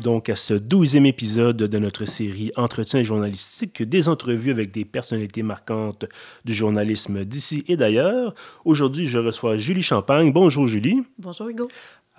Donc à ce douzième épisode de notre série Entretien journalistique, des entrevues avec des personnalités marquantes du journalisme d'ici et d'ailleurs. Aujourd'hui, je reçois Julie Champagne. Bonjour Julie. Bonjour Hugo.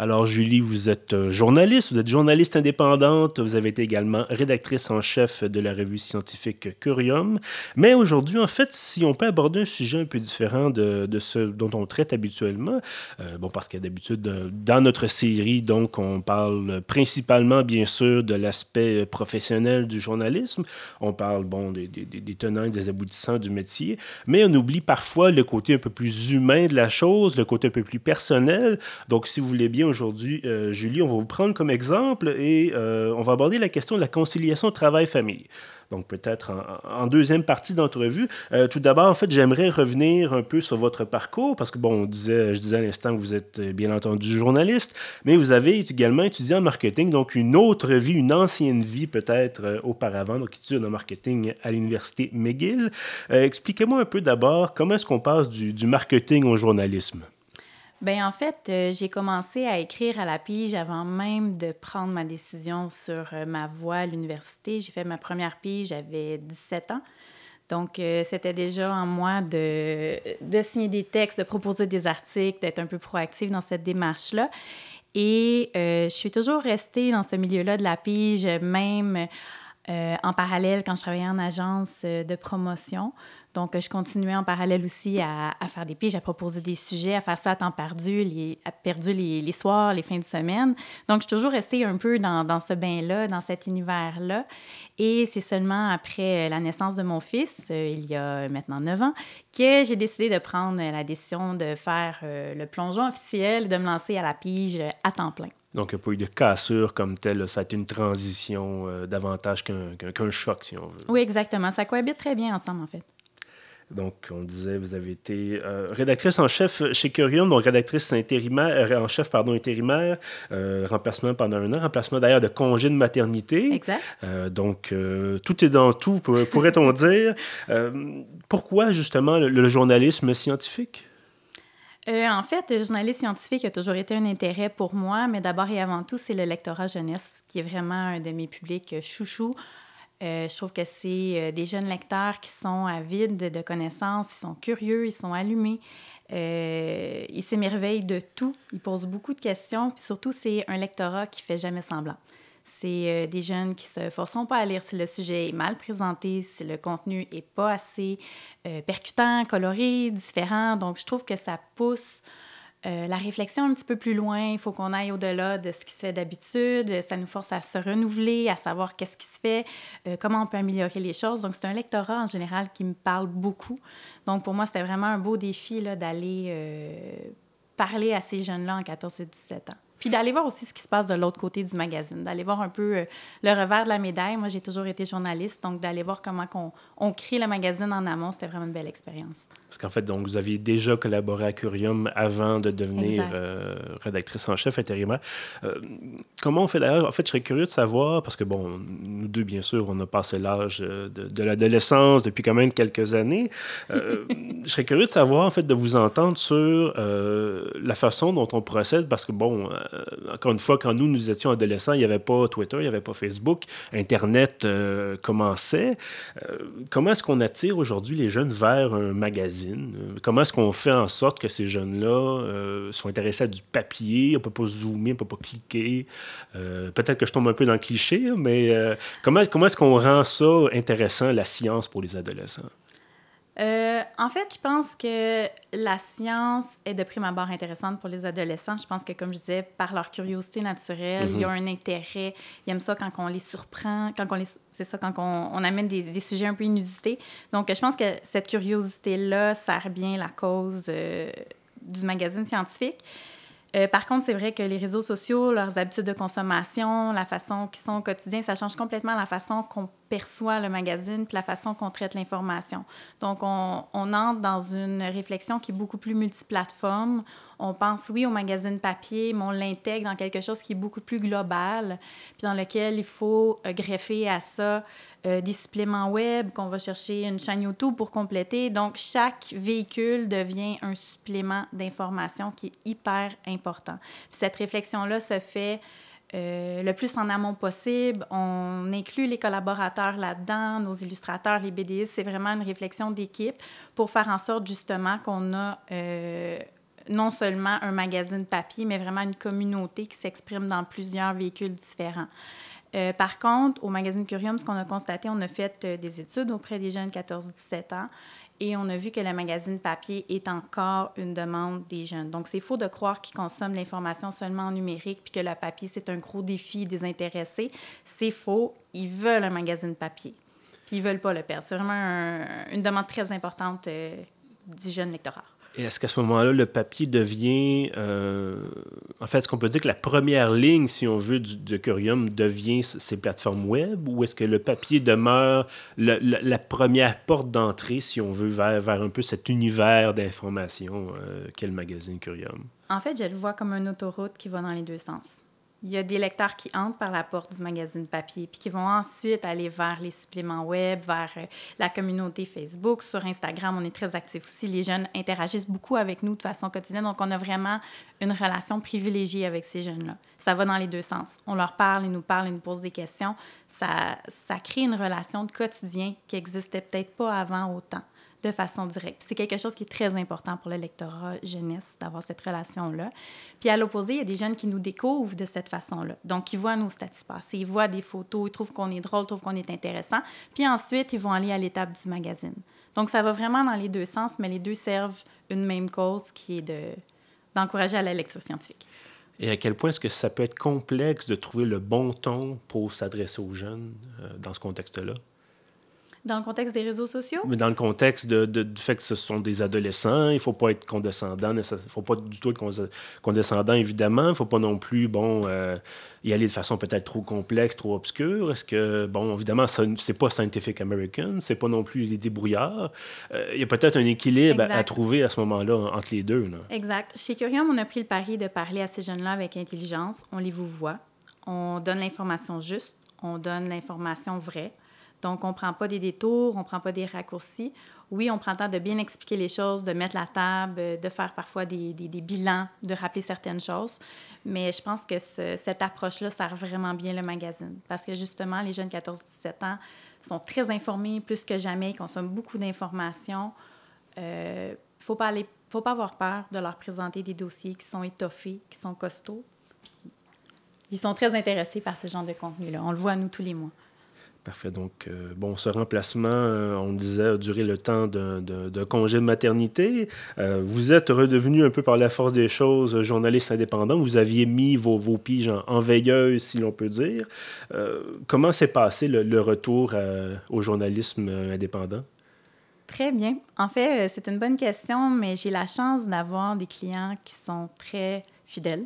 Alors, Julie, vous êtes euh, journaliste, vous êtes journaliste indépendante, vous avez été également rédactrice en chef de la revue scientifique Curium. Mais aujourd'hui, en fait, si on peut aborder un sujet un peu différent de, ce dont on traite habituellement, euh, bon, parce que d'habitude, euh, dans notre série, donc, on parle principalement, bien sûr, de l'aspect professionnel du journalisme. On parle, bon, des, des, des tenants et des aboutissants du métier, mais on oublie parfois le côté un peu plus humain de la chose, le côté un peu plus personnel. Donc, si vous voulez bien, aujourd'hui, euh, Julie. On va vous prendre comme exemple et euh, on va aborder la question de la conciliation travail-famille. Donc, peut-être en, deuxième partie d'entrevue. Euh, tout d'abord, en fait, j'aimerais revenir un peu sur votre parcours parce que, bon, on disait, je disais à l'instant que vous êtes bien entendu journaliste, mais vous avez également étudié en marketing, donc une autre vie, une ancienne vie peut-être auparavant, donc études en marketing à l'Université McGill. Expliquez-moi un peu d'abord comment est-ce qu'on passe du marketing au journalisme? Ben en fait, euh, j'ai commencé à écrire à la pige avant même de prendre ma décision sur euh, ma voie à l'université. J'ai fait ma première pige, j'avais 17 ans. Donc, euh, c'était déjà en moi de, de signer des textes, de proposer des articles, d'être un peu proactive dans cette démarche-là. Et je suis toujours restée dans ce milieu-là de la pige, même en parallèle quand je travaillais en agence de promotion. Donc, je continuais en parallèle aussi à, faire des piges, à proposer des sujets, à faire ça à temps perdu, les, à perdu les, soirs, les fins de semaine. Donc, je suis toujours restée un peu dans, dans ce bain-là, dans cet univers-là. Et c'est seulement après la naissance de mon fils, euh, il y a maintenant neuf ans, que j'ai décidé de prendre la décision de faire euh, le plongeon officiel, de me lancer à la pige à temps plein. Donc, il n'y a pas eu de cassure comme telle. Ça a été une transition euh, davantage qu'un choc, si on veut. Oui, exactement. Ça cohabite très bien ensemble, en fait. Donc, on disait, vous avez été euh, rédactrice en chef chez Curium, donc rédactrice intérimaire, euh, en chef, pardon, intérimaire, euh, remplacement pendant un an, remplacement d'ailleurs de congé de maternité. Exact. donc, tout est dans tout, pourrait-on dire. pourquoi, justement, le, journalisme scientifique? En fait, le journalisme scientifique a toujours été un intérêt pour moi, mais d'abord et avant tout, c'est le lectorat jeunesse qui est vraiment un de mes publics chouchous. Euh, je trouve que c'est euh, des jeunes lecteurs qui sont avides de connaissances, ils sont curieux, ils sont allumés, euh, ils s'émerveillent de tout, ils posent beaucoup de questions, puis surtout, c'est un lectorat qui fait jamais semblant. C'est des jeunes qui se forceront pas à lire si le sujet est mal présenté, si le contenu est pas assez percutant, coloré, différent. Donc, je trouve que ça pousse euh, la réflexion un petit peu plus loin, il faut qu'on aille au-delà de ce qui se fait d'habitude. Ça nous force à se renouveler, à savoir qu'est-ce qui se fait, euh, comment on peut améliorer les choses. Donc, c'est un lectorat en général qui me parle beaucoup. Donc, pour moi, c'était vraiment un beau défi d'aller euh, parler à ces jeunes-là en 14 et 17 ans. Puis d'aller voir aussi ce qui se passe de l'autre côté du magazine, d'aller voir un peu euh, le revers de la médaille. Moi, j'ai toujours été journaliste, donc d'aller voir comment on, on crée le magazine en amont, c'était vraiment une belle expérience. Parce qu'en fait, donc, vous aviez déjà collaboré à Curium avant de devenir euh, rédactrice en chef intérimaire. Euh, comment on fait d'ailleurs? En fait, je serais curieux de savoir, parce que, bon, nous deux, bien sûr, on a passé l'âge de, de l'adolescence depuis quand même quelques années. je serais curieux de savoir, en fait, de vous entendre sur la façon dont on procède, parce que, bon, encore une fois, quand nous, nous étions adolescents, il n'y avait pas Twitter, il n'y avait pas Facebook, Internet euh, commençait. Euh, comment est-ce qu'on attire aujourd'hui les jeunes vers un magazine? comment est-ce qu'on fait en sorte que ces jeunes-là soient intéressés à du papier? On ne peut pas zoomer, on ne peut pas cliquer. Peut-être que je tombe un peu dans le cliché, mais comment, comment est-ce qu'on rend ça intéressant, la science, pour les adolescents? Euh, en fait, je pense que la science est de prime abord intéressante pour les adolescents. Je pense que, comme je disais, par leur curiosité naturelle, il y a mhm. un intérêt. Ils aiment ça quand on les surprend, quand on les... c'est ça, quand on, amène des, des, sujets un peu inusités. Donc, je pense que cette curiosité-là sert bien la cause euh, du magazine scientifique. Euh, par contre, c'est vrai que les réseaux sociaux, leurs habitudes de consommation, la façon qu'ils sont au quotidien, ça change complètement la façon qu'on perçoit le magazine puis la façon qu'on traite l'information. Donc, on, on, entre dans une réflexion qui est beaucoup plus multiplateforme. On pense, oui, au magazine papier, mais on l'intègre dans quelque chose qui est beaucoup plus global, puis dans lequel il faut euh, greffer à ça euh, des suppléments web, qu'on va chercher une chaîne YouTube pour compléter. Donc, chaque véhicule devient un supplément d'information qui est hyper important. Puis cette réflexion-là se fait euh, le plus en amont possible. On inclut les collaborateurs là-dedans, nos illustrateurs, les BDistes. C'est vraiment une réflexion d'équipe pour faire en sorte justement qu'on a euh, non seulement un magazine papier, mais vraiment une communauté qui s'exprime dans plusieurs véhicules différents. Euh, par contre, au magazine Curium, ce qu'on a constaté, on a fait des études auprès des jeunes 14-17 ans et on a vu que le magazine papier est encore une demande des jeunes. Donc, c'est faux de croire qu'ils consomment l'information seulement en numérique puis que le papier, c'est un gros défi des intéressés. C'est faux. Ils veulent un magazine papier. Puis ils veulent pas le perdre. C'est vraiment une demande très importante euh, du jeune lectorat. Et est-ce qu'à ce, moment-là, le papier devient. Euh, en fait, est-ce qu'on peut dire que la première ligne, si on veut, du, de Curium devient ces plateformes web ou est-ce que le papier demeure la, première porte d'entrée, si on veut, vers, vers un peu cet univers d'information euh, qu'est le magazine Curium? En fait, je le vois comme une autoroute qui va dans les deux sens. Il y a des lecteurs qui entrent par la porte du magazine papier, puis qui vont ensuite aller vers les suppléments web, vers euh, la communauté Facebook. Sur Instagram, on est très actifs aussi. Les jeunes interagissent beaucoup avec nous de façon quotidienne, donc on a vraiment une relation privilégiée avec ces jeunes-là. Ça va dans les deux sens. On leur parle, ils nous parlent, ils nous posent des questions. Ça, ça crée une relation de quotidien qui n'existait peut-être pas avant autant de façon directe. C'est quelque chose qui est très important pour le lectorat jeunesse, d'avoir cette relation-là. Puis à l'opposé, il y a des jeunes qui nous découvrent de cette façon-là. Donc, ils voient nos statuts passés, ils voient des photos, ils trouvent qu'on est drôle, ils trouvent qu'on est intéressant. Puis ensuite, ils vont aller à l'étape du magazine. Donc, ça va vraiment dans les deux sens, mais les deux servent une même cause qui est de, d'encourager à la lecture scientifique. Et à quel point est-ce que ça peut être complexe de trouver le bon ton pour s'adresser aux jeunes euh, dans ce contexte-là? Dans le contexte des réseaux sociaux? Mais dans le contexte de, du fait que ce sont des adolescents, il ne faut pas être condescendant, il ne faut pas du tout être condescendant, évidemment. Il ne faut pas non plus, bon, euh, y aller de façon peut-être trop complexe, trop obscure. Est-ce que, bon, évidemment, ce n'est pas Scientific American, c'est pas non plus les débrouillards. Euh, il y a peut-être un équilibre à, trouver à ce moment-là entre les deux. Là. Exact. Chez Curium, on a pris le pari de parler à ces jeunes-là avec intelligence. On les vous voit. On donne l'information juste. On donne l'information vraie. Donc, on ne prend pas des détours, on ne prend pas des raccourcis. Oui, on prend le temps de bien expliquer les choses, de mettre la table, de faire parfois des, bilans, de rappeler certaines choses. Mais je pense que cette approche-là sert vraiment bien le magazine parce que justement, les jeunes 14-17 ans sont très informés plus que jamais, ils consomment beaucoup d'informations. Il euh, ne faut faut pas avoir peur de leur présenter des dossiers qui sont étoffés, qui sont costauds. Ils sont très intéressés par ce genre de contenu-là. On le voit, nous, tous les mois. Parfait. Donc, euh, bon, ce remplacement, euh, on disait, a duré le temps d'un congé de maternité. Euh, vous êtes redevenu un peu par la force des choses journaliste indépendant. Vous aviez mis vos, vos piges en, veilleuse, si l'on peut dire. comment s'est passé le, retour au journalisme indépendant? Très bien. En fait, c'est une bonne question, mais j'ai la chance d'avoir des clients qui sont très fidèles,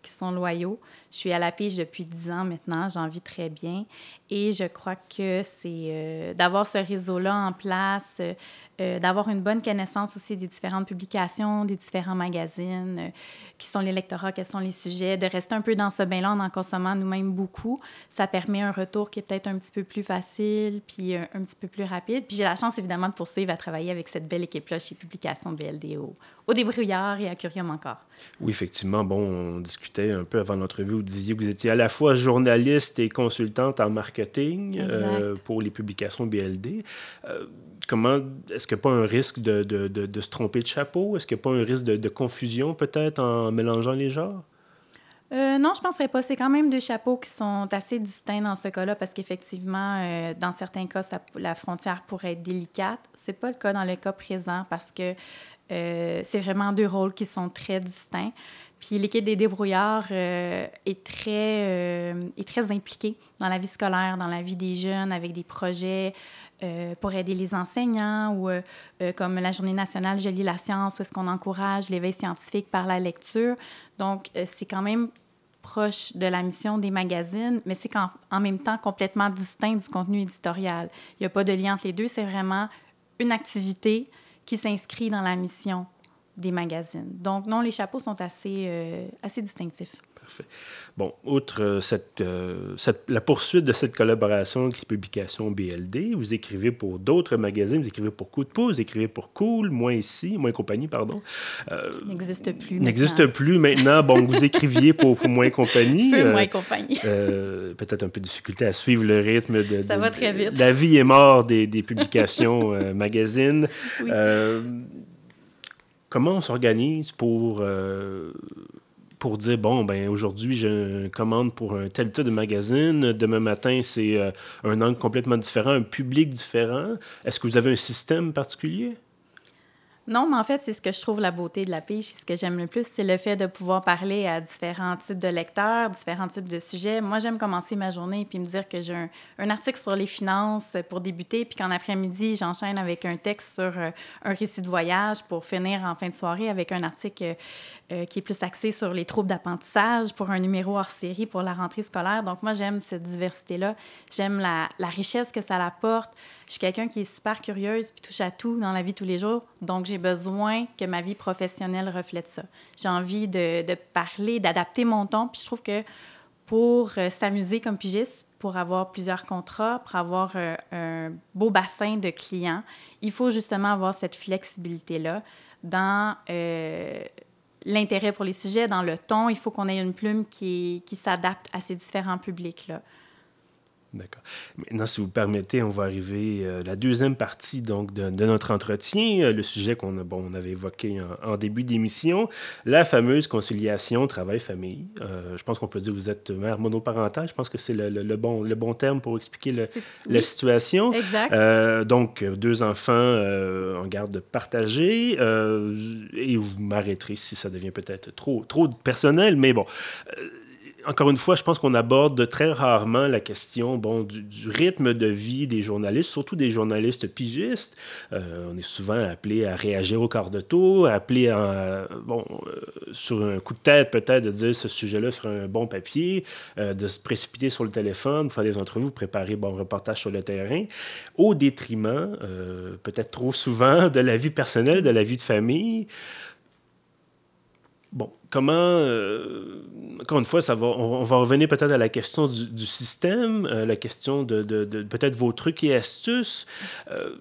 qui sont loyaux. Je suis à la pige depuis dix ans maintenant, j'en vis très bien. Et je crois que c'est euh, d'avoir ce réseau-là en place, euh, euh, d'avoir une bonne connaissance aussi des différentes publications, des différents magazines, qui sont les lectorats, quels sont les sujets, de rester un peu dans ce bain-là en en consommant nous-mêmes beaucoup. Ça permet un retour qui est peut-être un petit peu plus facile, puis un, petit peu plus rapide. Puis j'ai la chance évidemment de poursuivre à travailler avec cette belle équipe-là chez Publications BLDO, au débrouillard et à Curium encore. Oui, effectivement. Bon, on discutait un peu avant l'entrevue, vous disiez que vous étiez à la fois journaliste et consultante en marketing euh, pour les publications BLD. Euh, comment est-ce qu'il n'y a pas un risque de, de, de, se tromper de chapeau? Est-ce qu'il n'y a pas un risque de, confusion peut-être en mélangeant les genres? Euh, non, je ne penserais pas. C'est quand même deux chapeaux qui sont assez distincts dans ce cas-là parce qu'effectivement, dans certains cas, la frontière pourrait être délicate. Ce n'est pas le cas dans le cas présent parce que c'est vraiment deux rôles qui sont très distincts. Puis l'équipe des débrouillards euh, est, très, euh, est très impliquée dans la vie scolaire, dans la vie des jeunes, avec des projets euh, pour aider les enseignants ou comme la Journée nationale Je lis la science, où est-ce qu'on encourage l'éveil scientifique par la lecture. Donc, c'est quand même proche de la mission des magazines, mais c'est en, en même temps complètement distinct du contenu éditorial. Il n'y a pas de lien entre les deux, c'est vraiment une activité qui s'inscrit dans la mission des magazines. Donc, non, les chapeaux sont assez, euh, assez distinctifs. Parfait. Bon, outre euh, cette, euh, cette, la poursuite de cette collaboration avec les publications BLD, vous écrivez pour d'autres magazines, vous écrivez pour Coup de pouce, vous écrivez pour Cool, Moins ici, Moins compagnie, pardon. N'existe plus. N'existe plus maintenant. Bon, vous écriviez pour, pour Moins compagnie. Peu Moins compagnie. Peut-être un peu de difficulté à suivre le rythme de. Ça va très vite. la vie est mort des, des publications magazines. Oui. Comment on s'organise pour pour dire bon, ben aujourd'hui, je commande pour un tel type de magazine. Demain matin, c'est euh, un angle complètement différent, un public différent. Est-ce que vous avez un système particulier? Non, mais en fait, c'est ce que je trouve la beauté de la pige. Ce que j'aime le plus, c'est le fait de pouvoir parler à différents types de lecteurs, différents types de sujets. Moi, j'aime commencer ma journée et puis me dire que j'ai un, article sur les finances pour débuter, puis qu'en après-midi, j'enchaîne avec un texte sur euh, un récit de voyage pour finir en fin de soirée avec un article euh, qui est plus axé sur les troubles d'apprentissage pour un numéro hors série pour la rentrée scolaire. Donc, moi, j'aime cette diversité-là. J'aime la, la richesse que ça apporte. Je suis quelqu'un qui est super curieuse puis touche à tout dans la vie tous les jours. Donc, j'ai besoin que ma vie professionnelle reflète ça. J'ai envie de, parler, d'adapter mon ton. Puis je trouve que pour euh, s'amuser comme pigiste, pour avoir plusieurs contrats, pour avoir euh, un beau bassin de clients, il faut justement avoir cette flexibilité-là dans euh, l'intérêt pour les sujets, dans le ton. Il faut qu'on ait une plume qui, qui s'adapte à ces différents publics-là. D'accord. Maintenant, si vous permettez, on va arriver à la deuxième partie donc, de, notre entretien, euh, le sujet qu'on bon, on avait évoqué en, début d'émission, la fameuse conciliation travail-famille. Euh, je pense qu'on peut dire que vous êtes mère monoparentale. Je pense que c'est le, le, bon, le bon terme pour expliquer la situation. Exact. Euh, donc, deux enfants en garde partagée. et vous m'arrêterez si ça devient peut-être trop, trop personnel, mais bon encore une fois, je pense qu'on aborde très rarement la question bon, du, rythme de vie des journalistes, surtout des journalistes pigistes. Euh, on est souvent appelé à réagir au quart de tour, appelé à, bon, euh, sur un coup de tête peut-être de dire ce sujet-là sur un bon papier, euh, de se précipiter sur le téléphone, faire des entrevues, préparer bon reportage sur le terrain, au détriment, peut-être trop souvent, de la vie personnelle, de la vie de famille. Bon, comment, euh, encore une fois, ça va, on, va revenir peut-être à la question du, système, euh, la question de, peut-être vos trucs et astuces. Euh,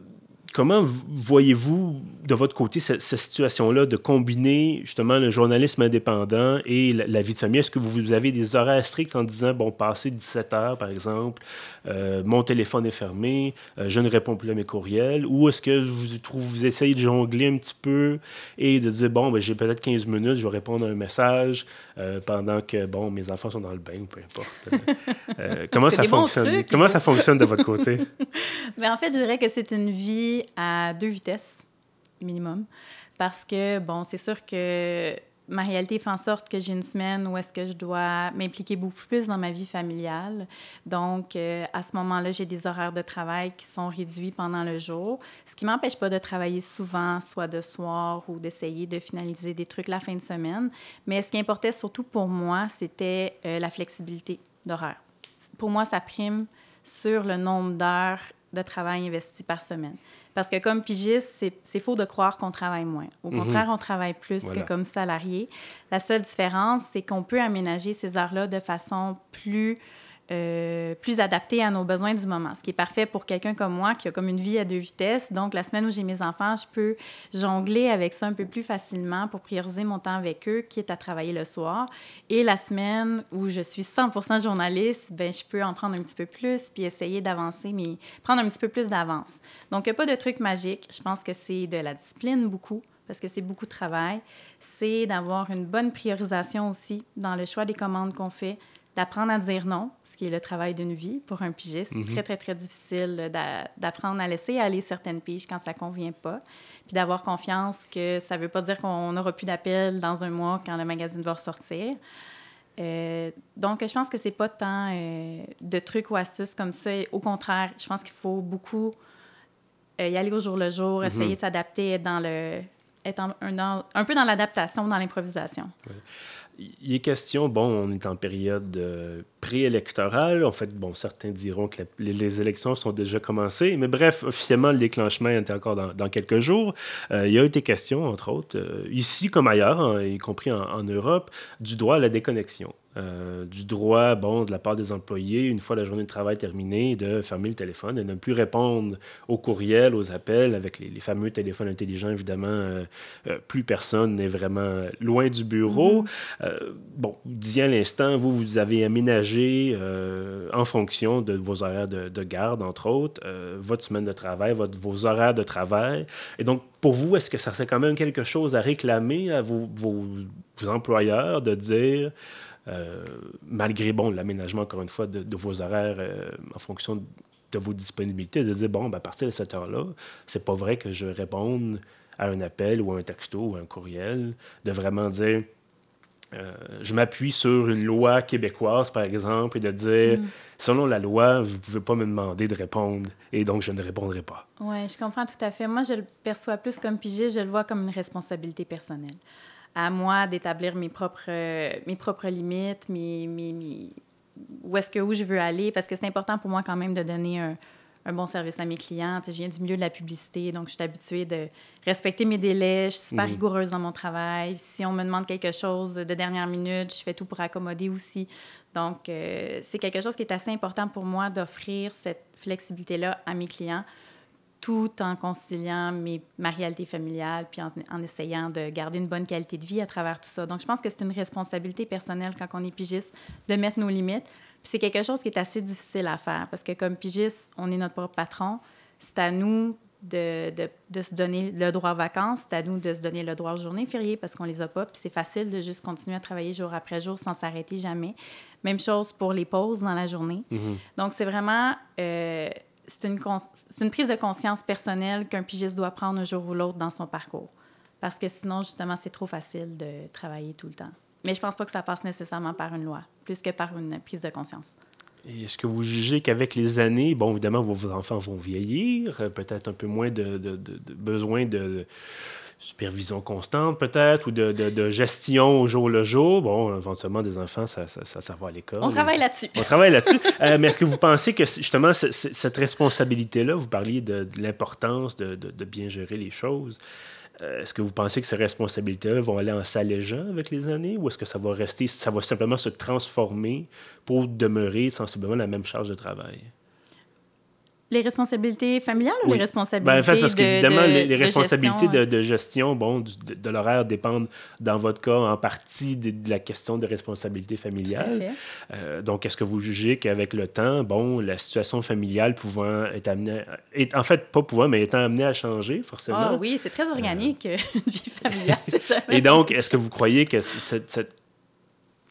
Comment voyez-vous de votre côté cette, situation-là de combiner justement le journalisme indépendant et la, vie de famille? Est-ce que vous avez des horaires stricts en disant, bon, passé 17 heures par exemple, euh, mon téléphone est fermé, euh, je ne réponds plus à mes courriels? Ou est-ce que vous, vous essayez de jongler un petit peu et de dire, bon, ben, j'ai peut-être 15 minutes, je vais répondre à un message euh, pendant que, bon, mes enfants sont dans le bain, peu importe. comment ça fonctionne? comment ça fonctionne de votre côté? Mais ben, en fait, je dirais que c'est une vie à deux vitesses minimum. Parce que, bon, c'est sûr que ma réalité fait en sorte que j'ai une semaine où est-ce que je dois m'impliquer beaucoup plus dans ma vie familiale. Donc, euh, à ce moment-là, j'ai des horaires de travail qui sont réduits pendant le jour, ce qui m'empêche pas de travailler souvent, soit de soir ou d'essayer de finaliser des trucs la fin de semaine. Mais ce qui importait surtout pour moi, c'était euh, la flexibilité d'horaire. Pour moi, ça prime sur le nombre d'heures de travail investi par semaine. Parce que comme pigiste, c'est faux de croire qu'on travaille moins. Au mhm. contraire, on travaille plus que comme salarié. La seule différence, c'est qu'on peut aménager ces heures-là de façon plus euh, plus adapté à nos besoins du moment. Ce qui est parfait pour quelqu'un comme moi qui a comme une vie à deux vitesses. Donc, la semaine où j'ai mes enfants, je peux jongler avec ça un peu plus facilement pour prioriser mon temps avec eux, qui est à travailler le soir. Et la semaine où je suis 100% journaliste, ben, je peux en prendre un petit peu plus puis essayer d'avancer, mais prendre un petit peu plus d'avance. Donc, il n'y a pas de truc magique. Je pense que c'est de la discipline beaucoup parce que c'est beaucoup de travail. C'est d'avoir une bonne priorisation aussi dans le choix des commandes qu'on fait, d'apprendre à dire non, ce qui est le travail d'une vie pour un pigiste. C'est mhm. très, très, très difficile d'apprendre à laisser aller certaines piges quand ça ne convient pas, puis d'avoir confiance que ça ne veut pas dire qu'on n'aura plus d'appels dans un mois quand le magazine va ressortir. Euh, donc, je pense que c'est pas tant euh, de trucs ou astuces comme ça. Au contraire, je pense qu'il faut beaucoup euh, y aller au jour le jour, mhm. essayer de s'adapter, être dans le être un, un, peu dans l'adaptation, dans l'improvisation. Il est question, bon, on est en période préélectorale. En fait, bon, certains diront que les, élections sont déjà commencées. Mais bref, officiellement, le déclenchement est encore dans, quelques jours. il y a été question, entre autres, ici comme ailleurs, hein, y compris en Europe, du droit à la déconnexion. Euh, du droit, bon, de la part des employés, une fois la journée de travail terminée, de fermer le téléphone et de ne plus répondre aux courriels, aux appels, avec les, fameux téléphones intelligents, évidemment, euh, euh, plus personne n'est vraiment loin du bureau. Mm-hmm. bon, vous disiez à l'instant, vous, vous avez aménagé en fonction de vos horaires de, garde, entre autres, votre semaine de travail, vos horaires de travail. Et donc, pour vous, est-ce que ça serait quand même quelque chose à réclamer à vos, employeurs de dire... Euh, malgré bon, l'aménagement, encore une fois, de, vos horaires euh, en fonction de vos disponibilités, de dire, bon, ben, à partir de cette heure-là, c'est pas vrai que je réponde à un appel ou à un texto ou à un courriel, de vraiment dire, euh, je m'appuie sur une loi québécoise, par exemple, et de dire, mm. selon la loi, vous ne pouvez pas me demander de répondre, et donc je ne répondrai pas. Oui, je comprends tout à fait. Moi, je le perçois plus comme pigé, je le vois comme une responsabilité personnelle à moi d'établir mes propres, mes propres limites, mes, mes, où est-ce que où je veux aller, parce que c'est important pour moi quand même de donner un, un bon service à mes clients. je viens du milieu de la publicité, donc je suis habituée de respecter mes délais. Je suis super mhm. rigoureuse dans mon travail. Si on me demande quelque chose de dernière minute, je fais tout pour accommoder aussi. Donc, euh, c'est quelque chose qui est assez important pour moi d'offrir cette flexibilité-là à mes clients tout en conciliant mes, ma réalité familiale, puis en, essayant de garder une bonne qualité de vie à travers tout ça. Donc, je pense que c'est une responsabilité personnelle quand on est pigiste de mettre nos limites. C'est quelque chose qui est assez difficile à faire parce que comme pigiste, on est notre propre patron. C'est à nous de, de, de, se donner le droit aux vacances, c'est à nous de se donner le droit aux journées fériées parce qu'on les a pas. Puis c'est facile de juste continuer à travailler jour après jour sans s'arrêter jamais. Même chose pour les pauses dans la journée. Mm-hmm. Donc, c'est vraiment... Euh, c'est une, une, prise de conscience personnelle qu'un pigiste doit prendre un jour ou l'autre dans son parcours. Parce que sinon, justement, c'est trop facile de travailler tout le temps. Mais je pense pas que ça passe nécessairement par une loi, plus que par une prise de conscience. Est-ce que vous jugez qu'avec les années, bon, évidemment, vos enfants vont vieillir, euh, peut-être un peu moins de, de, de besoin de, supervision constante peut-être ou de, de, gestion au jour le jour? Bon, éventuellement, des enfants, ça, ça, ça, va à l'école. On travaille là-dessus. On travaille là-dessus. Euh, mais est-ce que vous pensez que justement cette responsabilité-là, vous parliez de, l'importance de, bien gérer les choses, est-ce que vous pensez que ces responsabilités-là vont aller en s'allégeant avec les années ou est-ce que ça va rester, ça va simplement se transformer pour demeurer sensiblement la même charge de travail? Les responsabilités familiales ou les responsabilités ben, en fait, parce qu'évidemment, les, responsabilités de gestion, bon, de, l'horaire dépendent, dans votre cas, en partie de, la question de responsabilité familiale. Euh, donc, est-ce que vous jugez qu'avec le temps, bon, la situation familiale pouvant être amenée, est, en fait, pas pouvant, mais étant amenée à changer, forcément. Ah oui, c'est très organique, euh... une vie familiale. Jamais... Et donc, est-ce que vous croyez que cette, cette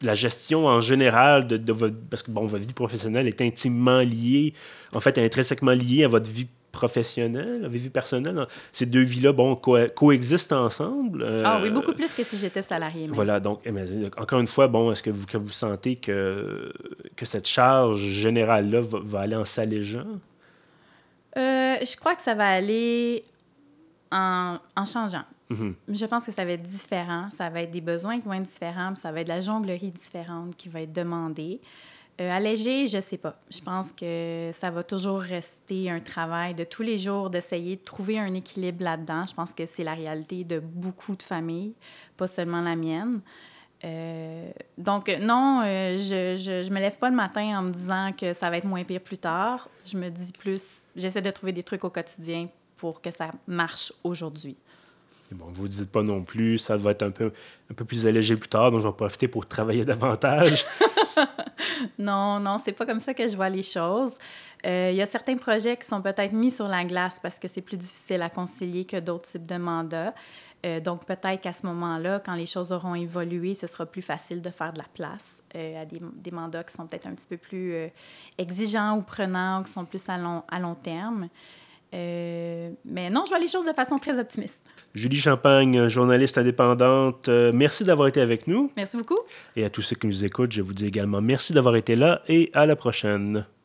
la gestion en général de, votre... Parce que, bon, votre vie professionnelle est intimement liée, en fait, intrinsèquement liée à votre vie professionnelle, à votre vie personnelle. Ces deux vies-là, bon, coexistent ensemble. Euh, ah oui, beaucoup plus que si j'étais salarié. Voilà, donc, eh encore une fois, bon, est-ce que vous, que vous sentez que, que cette charge générale-là va, aller en s'allégeant? Euh, je crois que ça va aller en, en changeant. Mhm. Je pense que ça va être différent. Ça va être des besoins qui vont être différents. Ça va être de la jonglerie différente qui va être demandée. Euh, allégé, je sais pas. Je pense que ça va toujours rester un travail de tous les jours d'essayer de trouver un équilibre là-dedans. Je pense que c'est la réalité de beaucoup de familles, pas seulement la mienne. Euh, donc, non, euh, je, je, je, me lève pas le matin en me disant que ça va être moins pire plus tard. Je me dis plus, j'essaie de trouver des trucs au quotidien pour que ça marche aujourd'hui. Bon, vous ne dites pas non plus, ça va être un peu, un peu plus allégé plus tard, donc je vais profiter pour travailler davantage. non, non, c'est pas comme ça que je vois les choses. Euh, il y a certains projets qui sont peut-être mis sur la glace parce que c'est plus difficile à concilier que d'autres types de mandats. Euh, donc, peut-être qu'à ce moment-là, quand les choses auront évolué, ce sera plus facile de faire de la place euh, à des, mandats qui sont peut-être un petit peu plus exigeants ou prenants ou qui sont plus à long, à long terme. Mais non, je vois les choses de façon très optimiste. Julie Champagne, journaliste indépendante, euh, merci d'avoir été avec nous. Merci beaucoup. Et à tous ceux qui nous écoutent, je vous dis également merci d'avoir été là et à la prochaine.